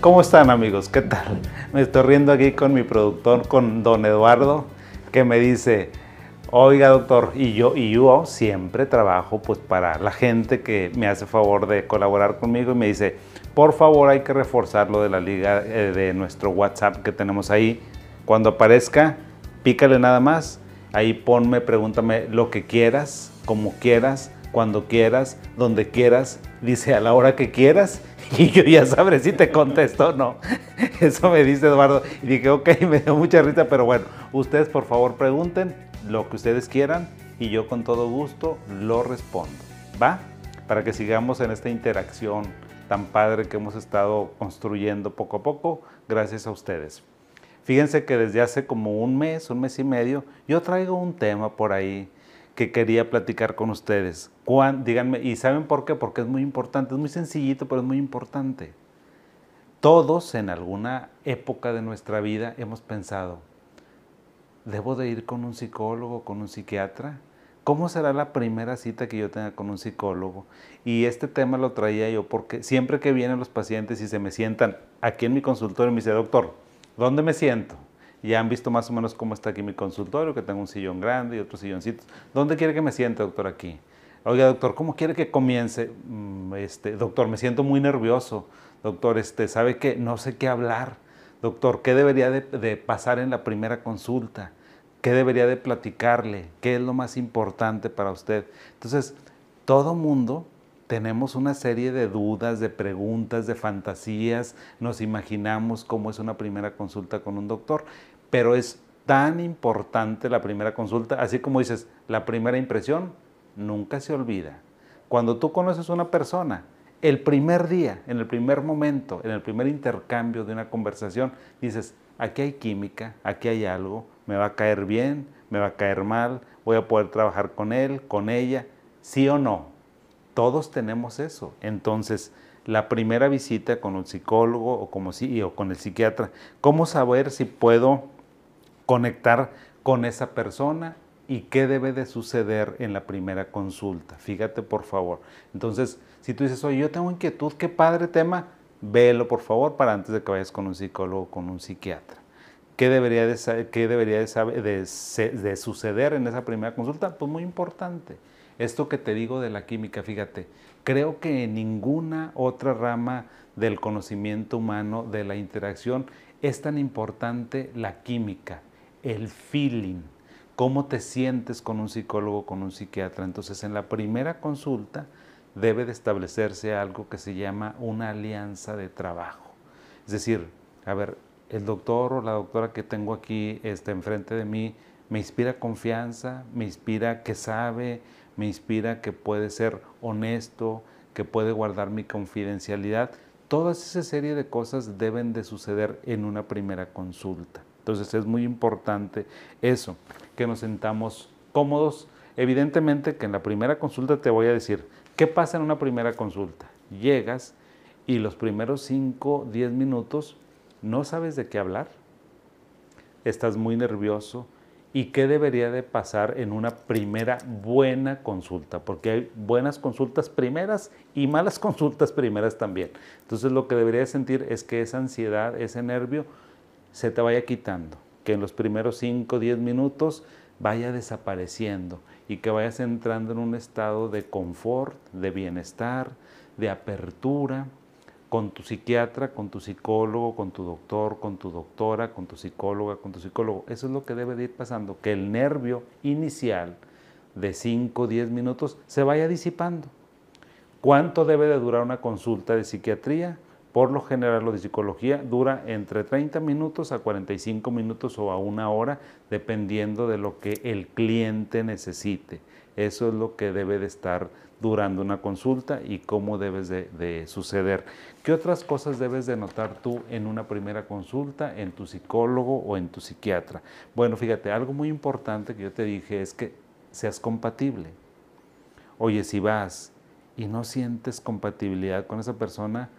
¿Cómo están amigos? ¿Qué tal? Me estoy riendo aquí con mi productor, con don Eduardo, que me dice, oiga doctor, y yo, y yo siempre trabajo pues para la gente que me hace favor de colaborar conmigo y me dice, por favor hay que reforzar lo de la liga eh, de nuestro WhatsApp que tenemos ahí. Cuando aparezca, pícale nada más, ahí ponme, pregúntame lo que quieras, como quieras, cuando quieras, donde quieras, dice a la hora que quieras y yo ya sabré si te contesto o no. Eso me dice Eduardo. Y dije, ok, me dio mucha risa, pero bueno, ustedes por favor pregunten lo que ustedes quieran y yo con todo gusto lo respondo. ¿Va? Para que sigamos en esta interacción tan padre que hemos estado construyendo poco a poco, gracias a ustedes. Fíjense que desde hace como un mes, un mes y medio, yo traigo un tema por ahí que quería platicar con ustedes. díganme, ¿y saben por qué? Porque es muy importante, es muy sencillito, pero es muy importante. Todos en alguna época de nuestra vida hemos pensado, ¿debo de ir con un psicólogo, con un psiquiatra? ¿Cómo será la primera cita que yo tenga con un psicólogo? Y este tema lo traía yo porque siempre que vienen los pacientes y se me sientan aquí en mi consultorio, me dice, doctor, ¿dónde me siento? Ya han visto más o menos cómo está aquí mi consultorio, que tengo un sillón grande y otros silloncitos. ¿Dónde quiere que me siente, doctor, aquí? Oiga, doctor, ¿cómo quiere que comience? Mm, este, doctor, me siento muy nervioso. Doctor, este, ¿sabe qué? No sé qué hablar. Doctor, ¿qué debería de, de pasar en la primera consulta? ¿Qué debería de platicarle? ¿Qué es lo más importante para usted? Entonces, todo mundo tenemos una serie de dudas, de preguntas, de fantasías, nos imaginamos cómo es una primera consulta con un doctor, pero es tan importante la primera consulta, así como dices, la primera impresión nunca se olvida. Cuando tú conoces a una persona, el primer día, en el primer momento, en el primer intercambio de una conversación, dices, aquí hay química, aquí hay algo, me va a caer bien, me va a caer mal, voy a poder trabajar con él, con ella, sí o no. Todos tenemos eso. Entonces, la primera visita con un psicólogo o, con el psiquiatra, ¿cómo saber si puedo conectar con esa persona y qué debe de suceder en la primera consulta? Fíjate, por favor. Entonces, si tú dices, oye, yo tengo inquietud, qué padre tema, velo, por favor, para antes de que vayas con un psicólogo o con un psiquiatra. ¿Qué debería, de, de, de suceder en esa primera consulta? Pues muy importante esto que te digo de la química, fíjate, creo que en ninguna otra rama del conocimiento humano, de la interacción, es tan importante la química, el feeling, cómo te sientes con un psicólogo, con un psiquiatra. Entonces, en la primera consulta debe de establecerse algo que se llama una alianza de trabajo. Es decir, a ver, el doctor o la doctora que tengo aquí está enfrente de mí me inspira confianza, me inspira que sabe, me inspira que puede ser honesto, que puede guardar mi confidencialidad. Toda esa serie de cosas deben de suceder en una primera consulta. Entonces es muy importante eso, que nos sentamos cómodos. Evidentemente que en la primera consulta te voy a decir, ¿qué pasa en una primera consulta? Llegas y los primeros 5, 10 minutos no sabes de qué hablar, estás muy nervioso, y qué debería de pasar en una primera buena consulta, porque hay buenas consultas primeras y malas consultas primeras también. Entonces lo que debería sentir es que esa ansiedad, ese nervio, se te vaya quitando, que en los primeros 5 o 10 minutos vaya desapareciendo y que vayas entrando en un estado de confort, de bienestar, de apertura, con tu psiquiatra, con tu psicólogo, con tu doctor, con tu doctora, con tu psicóloga, con tu psicólogo. Eso es lo que debe de ir pasando, que el nervio inicial de 5 o 10 minutos se vaya disipando. ¿Cuánto debe de durar una consulta de psiquiatría? Por lo general, lo de psicología dura entre 30 minutos a 45 minutos o a una hora, dependiendo de lo que el cliente necesite. Eso es lo que debe de estar durando una consulta y cómo debes de, suceder. ¿Qué otras cosas debes de notar tú en una primera consulta, en tu psicólogo o en tu psiquiatra? Bueno, fíjate, algo muy importante que yo te dije es que seas compatible. Oye, si vas y no sientes compatibilidad con esa persona,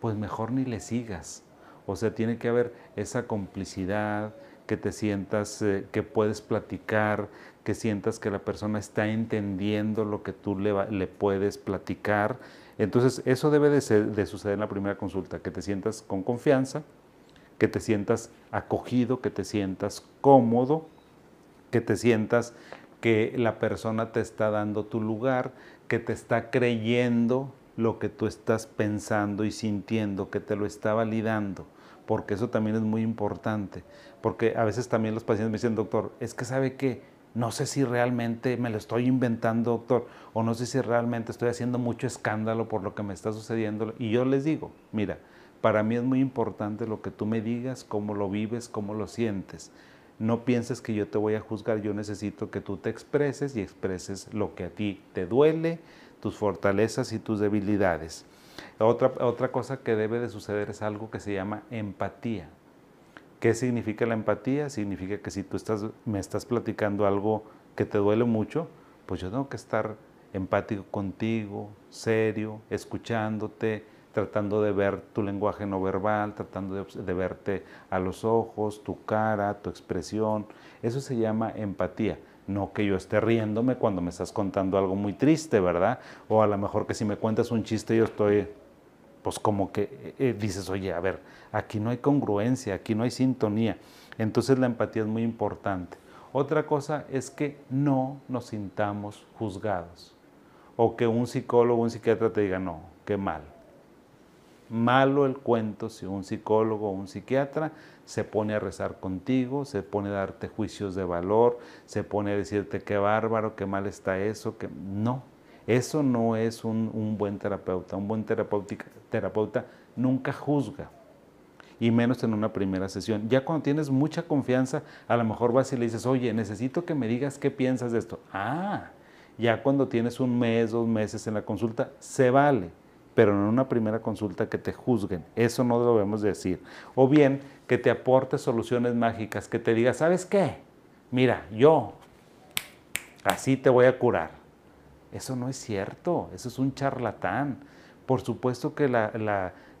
pues mejor ni le sigas. O sea, tiene que haber esa complicidad, que te sientas eh, que puedes platicar, que sientas que la persona está entendiendo lo que tú le, le puedes platicar. Entonces, eso debe de, de suceder en la primera consulta, que te sientas con confianza, que te sientas acogido, que te sientas cómodo, que te sientas que la persona te está dando tu lugar, que te está creyendo lo que tú estás pensando y sintiendo, que te lo está validando, porque eso también es muy importante, porque a veces también los pacientes me dicen, doctor, es que sabe que no sé si realmente me lo estoy inventando, doctor, o no sé si realmente estoy haciendo mucho escándalo por lo que me está sucediendo. Y yo les digo, mira, para mí es muy importante lo que tú me digas, cómo lo vives, cómo lo sientes. No pienses que yo te voy a juzgar, yo necesito que tú te expreses y expreses lo que a ti te duele, tus fortalezas y tus debilidades. Otra, otra cosa que debe de suceder es algo que se llama empatía. ¿Qué significa la empatía? Significa que si tú me estás platicando algo que te duele mucho, pues yo tengo que estar empático contigo, serio, escuchándote, tratando de ver tu lenguaje no verbal, tratando de, verte a los ojos, tu cara, tu expresión. Eso se llama empatía. No que yo esté riéndome cuando me estás contando algo muy triste, ¿verdad? O a lo mejor que si me cuentas un chiste yo estoy, pues como que eh, eh, dices, oye, a ver, aquí no hay congruencia, aquí no hay sintonía. Entonces la empatía es muy importante. Otra cosa es que no nos sintamos juzgados. O que un psicólogo un psiquiatra te diga, no, qué mal malo el cuento si un psicólogo o un psiquiatra se pone a rezar contigo, se pone a darte juicios de valor, se pone a decirte qué bárbaro, qué mal está eso, que no. Eso no es un, buen terapeuta. Un buen terapeuta nunca juzga, y menos en una primera sesión. Ya cuando tienes mucha confianza, a lo mejor vas y le dices, oye, necesito que me digas qué piensas de esto. Ah, ya cuando tienes un mes, dos meses en la consulta, se vale pero en una primera consulta que te juzguen. Eso no lo debemos decir. O bien que te aporte soluciones mágicas, que te diga, ¿sabes qué? Mira, yo así te voy a curar. Eso no es cierto, eso es un charlatán. Por supuesto que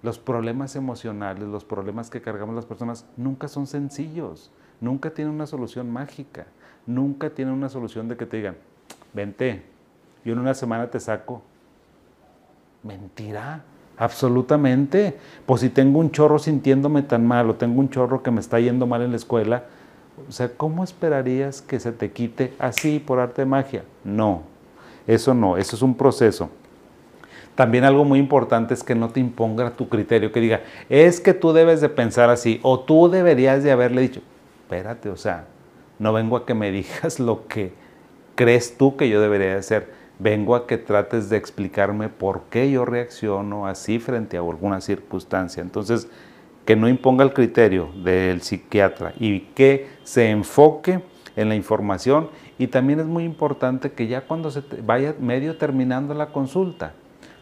los problemas emocionales, los problemas que cargamos las personas, nunca son sencillos, nunca tienen una solución mágica, nunca tienen una solución de que te digan, vente, yo en una semana te saco Mentira, absolutamente. Pues si tengo un chorro sintiéndome tan mal o tengo un chorro que me está yendo mal en la escuela, o sea, ¿cómo esperarías que se te quite así por arte de magia? No, eso no, eso es un proceso. También algo muy importante es que no te imponga tu criterio, que diga, es que tú debes de pensar así, o tú deberías de haberle dicho, espérate, o sea, no vengo a que me digas lo que crees tú que yo debería de hacer vengo a que trates de explicarme por qué yo reacciono así frente a alguna circunstancia. Entonces, que no imponga el criterio del psiquiatra y que se enfoque en la información y también es muy importante que ya cuando se vaya medio terminando la consulta,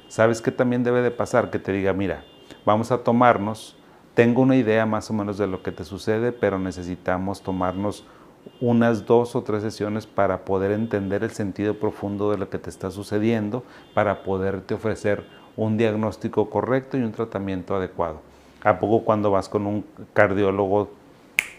¿sabes qué también debe de pasar? Que te diga, mira, vamos a tomarnos, tengo una idea más o menos de lo que te sucede, pero necesitamos tomarnos unas dos o tres sesiones para poder entender el sentido profundo de lo que te está sucediendo, para poderte ofrecer un diagnóstico correcto y un tratamiento adecuado. ¿A poco cuando vas con un cardiólogo,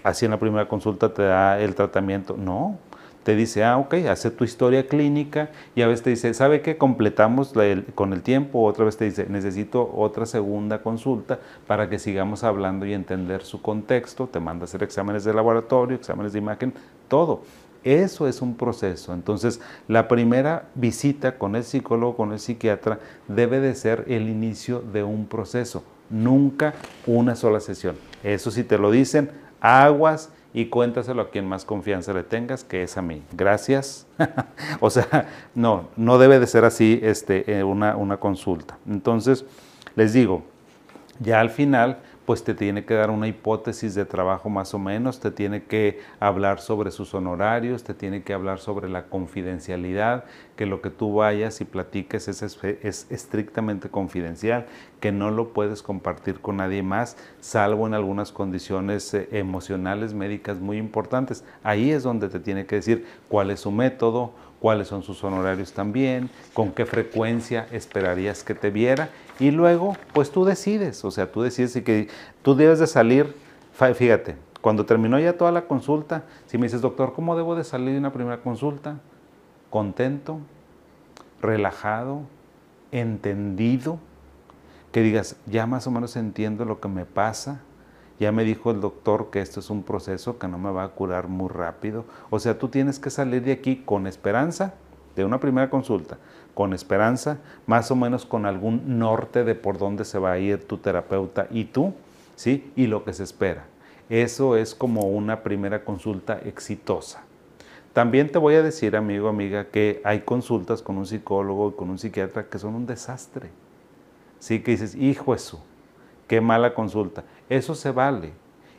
así en la primera consulta te da el tratamiento? No, te dice, ah, ok, hace tu historia clínica y a veces te dice, ¿sabe qué? Completamos con el tiempo, otra vez te dice, necesito otra segunda consulta para que sigamos hablando y entender su contexto, te manda a hacer exámenes de laboratorio, exámenes de imagen, todo. Eso es un proceso. Entonces, la primera visita con el psicólogo, con el psiquiatra, debe de ser el inicio de un proceso, nunca una sola sesión. Eso si te lo dicen, aguas y cuéntaselo a quien más confianza le tengas, que es a mí. Gracias. o sea, no, no debe de ser así este, eh, una, una consulta. Entonces, les digo, ya al final pues te tiene que dar una hipótesis de trabajo más o menos, te tiene que hablar sobre sus honorarios, te tiene que hablar sobre la confidencialidad, que lo que tú vayas y platiques es, es, estrictamente confidencial, que no lo puedes compartir con nadie más, salvo en algunas condiciones eh, emocionales, médicas muy importantes. Ahí es donde te tiene que decir cuál es su método, cuáles son sus honorarios también, con qué frecuencia esperarías que te viera. Y luego pues tú decides, o sea, tú decides que tú debes de salir, fíjate, Cuando terminó ya toda la consulta, si me dices, doctor, ¿cómo debo de salir de una primera consulta? Contento, relajado, entendido, que digas, ya más o menos entiendo lo que me pasa, ya me dijo el doctor que esto es un proceso que no me va a curar muy rápido. O sea, tú tienes que salir de aquí con esperanza de una primera consulta, con esperanza, más o menos con algún norte de por dónde se va a ir tu terapeuta y tú, ¿sí? Y lo que se espera. Eso es como una primera consulta exitosa. También te voy a decir, amigo, amiga, que hay consultas con un psicólogo y con un psiquiatra que son un desastre. Sí, que dices, hijo eso, qué mala consulta. Eso se vale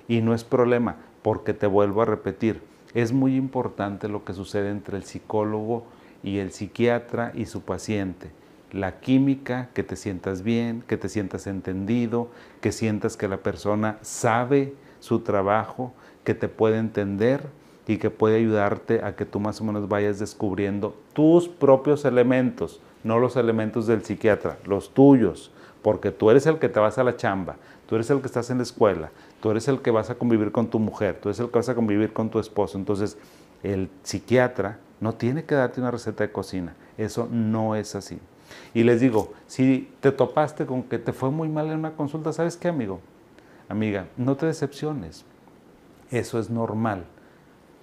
y no es problema, porque te vuelvo a repetir, es muy importante lo que sucede entre el psicólogo y el psiquiatra y su paciente. La química, que te sientas bien, que te sientas entendido, que sientas que la persona sabe su trabajo, que te puede entender y que puede ayudarte a que tú más o menos vayas descubriendo tus propios elementos, no los elementos del psiquiatra, los tuyos, porque tú eres el que te vas a la chamba, tú eres el que estás en la escuela, tú eres el que vas a convivir con tu mujer, tú eres el que vas a convivir con tu esposo. Entonces, el psiquiatra no tiene que darte una receta de cocina, eso no es así. Y les digo, si te topaste con que te fue muy mal en una consulta, ¿sabes qué, amigo? Amiga, no te decepciones. Eso es normal.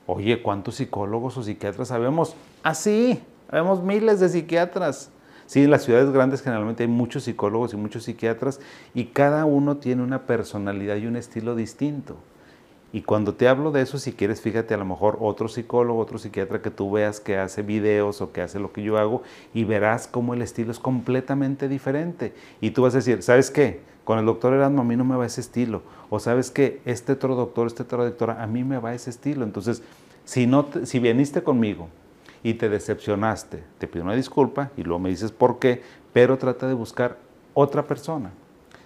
Oye, ¿cuántos psicólogos o psiquiatras sabemos? Ah, sí, sabemos miles de psiquiatras. Sí, en las ciudades grandes generalmente hay muchos psicólogos y muchos psiquiatras y cada uno tiene una personalidad y un estilo distinto. Y cuando te hablo de eso, si quieres, fíjate a lo mejor otro psicólogo, otro psiquiatra que tú veas que hace videos o que hace lo que yo hago y verás cómo el estilo es completamente diferente. Y tú vas a decir, ¿sabes qué? Con el doctor Erasmo a mí no me va ese estilo. O sabes qué? Este otro doctor, este otro doctora, a mí me va ese estilo. Entonces, si, no si viniste conmigo y te decepcionaste, te pido una disculpa y luego me dices por qué, pero trata de buscar otra persona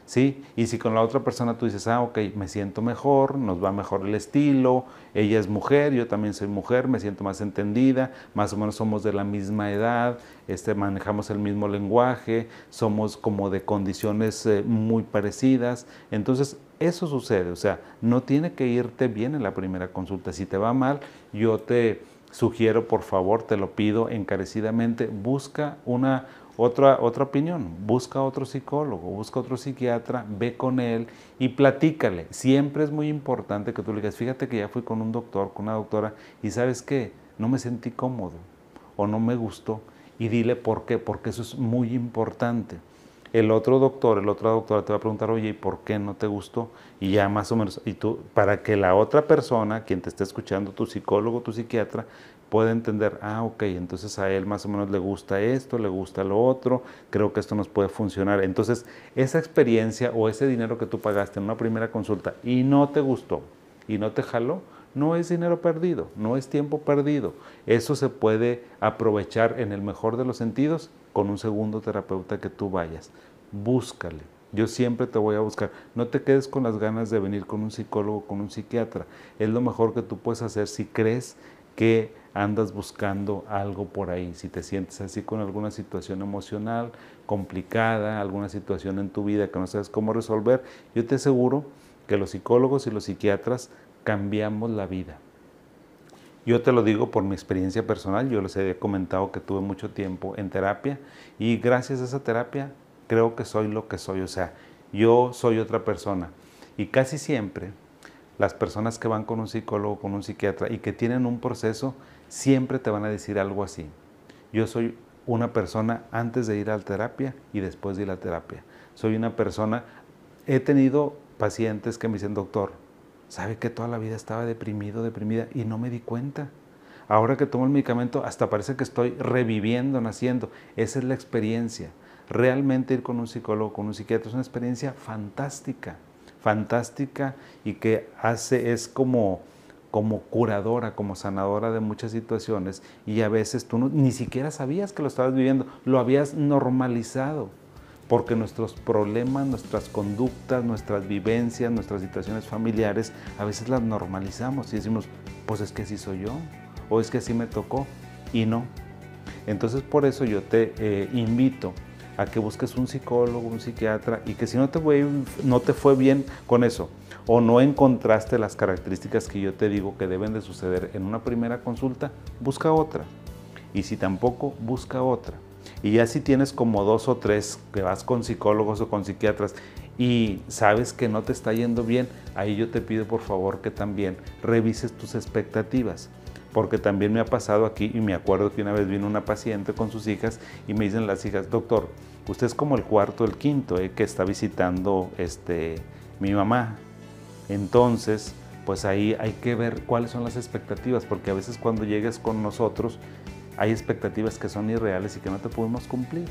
¿sí? Y si con la otra persona tú dices, ah, ok, me siento mejor, nos va mejor el estilo, ella es mujer, yo también soy mujer, me siento más entendida, más o menos somos de la misma edad, este, manejamos el mismo lenguaje, somos como de condiciones eh, muy parecidas, entonces eso sucede, o sea, no tiene que irte bien en la primera consulta, si te va mal, yo te sugiero, por favor, te lo pido encarecidamente, busca una otra, otra opinión, busca otro psicólogo, busca otro psiquiatra, ve con él y platícale. Siempre es muy importante que tú le digas, fíjate que ya fui con un doctor, con una doctora, y sabes qué, no me sentí cómodo o no me gustó. Y dile por qué, porque eso es muy importante. El otro doctor, el otro doctora te va a preguntar, oye, ¿y por qué no te gustó? Y ya más o menos, y tú, para que la otra persona, quien te esté escuchando, tu psicólogo, tu psiquiatra, puede entender, ah, ok, entonces a él más o menos le gusta esto, le gusta lo otro, creo que esto nos puede funcionar. Entonces, esa experiencia o ese dinero que tú pagaste en una primera consulta y no te gustó y no te jaló, no es dinero perdido, no es tiempo perdido. Eso se puede aprovechar en el mejor de los sentidos con un segundo terapeuta que tú vayas. Búscale. Yo siempre te voy a buscar. No te quedes con las ganas de venir con un psicólogo, con un psiquiatra. Es lo mejor que tú puedes hacer si crees que andas buscando algo por ahí, si te sientes así con alguna situación emocional complicada, alguna situación en tu vida que no sabes cómo resolver, yo te aseguro que los psicólogos y los psiquiatras cambiamos la vida. Yo te lo digo por mi experiencia personal, yo les he comentado que tuve mucho tiempo en terapia y gracias a esa terapia creo que soy lo que soy, o sea, yo soy otra persona. Y casi siempre las personas que van con un psicólogo, con un psiquiatra y que tienen un proceso, siempre te van a decir algo así. Yo soy una persona antes de ir a la terapia y después de ir a la terapia. Soy una persona, he tenido pacientes que me dicen, doctor, ¿sabe que toda la vida estaba deprimido, deprimida y no me di cuenta? Ahora que tomo el medicamento, hasta parece que estoy reviviendo, naciendo. Esa es la experiencia. Realmente ir con un psicólogo, con un psiquiatra, es una experiencia fantástica, fantástica y que hace, es como como curadora, como sanadora de muchas situaciones y a veces tú ni siquiera sabías que lo estabas viviendo, lo habías normalizado, porque nuestros problemas, nuestras conductas, nuestras vivencias, nuestras situaciones familiares, a veces las normalizamos y decimos, pues es que así soy yo, o es que así me tocó, y no. Entonces por eso yo te eh, invito a que busques un psicólogo, un psiquiatra y que si no te, fue, no te fue bien con eso o no encontraste las características que yo te digo que deben de suceder en una primera consulta, busca otra. Y si tampoco, busca otra. Y ya si tienes como dos o tres que vas con psicólogos o con psiquiatras y sabes que no te está yendo bien, ahí yo te pido por favor que también revises tus expectativas. Porque también me ha pasado aquí y me acuerdo que una vez vino una paciente con sus hijas y me dicen las hijas, doctor, usted es como el cuarto, el quinto eh, que está visitando este, mi mamá. Entonces, pues ahí hay que ver cuáles son las expectativas, porque a veces cuando llegues con nosotros hay expectativas que son irreales y que no te podemos cumplir.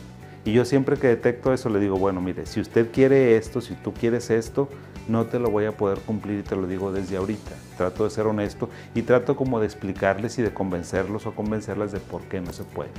Y yo siempre que detecto eso le digo, bueno, mire, si usted quiere esto, si tú quieres esto, no te lo voy a poder cumplir y te lo digo desde ahorita. Trato de ser honesto y trato como de explicarles y de convencerlos o convencerlas de por qué no se puede.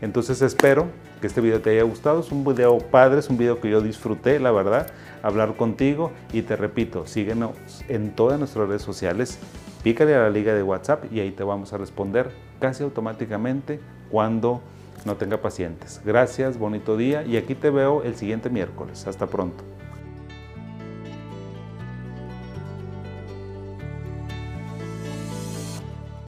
Entonces espero que este video te haya gustado. Es un video padre, es un video que yo disfruté, la verdad, hablar contigo. Y te repito, síguenos en todas nuestras redes sociales. Pícale a la liga de WhatsApp y ahí te vamos a responder casi automáticamente cuando no tenga pacientes. Gracias, bonito día y aquí te veo el siguiente miércoles. Hasta pronto.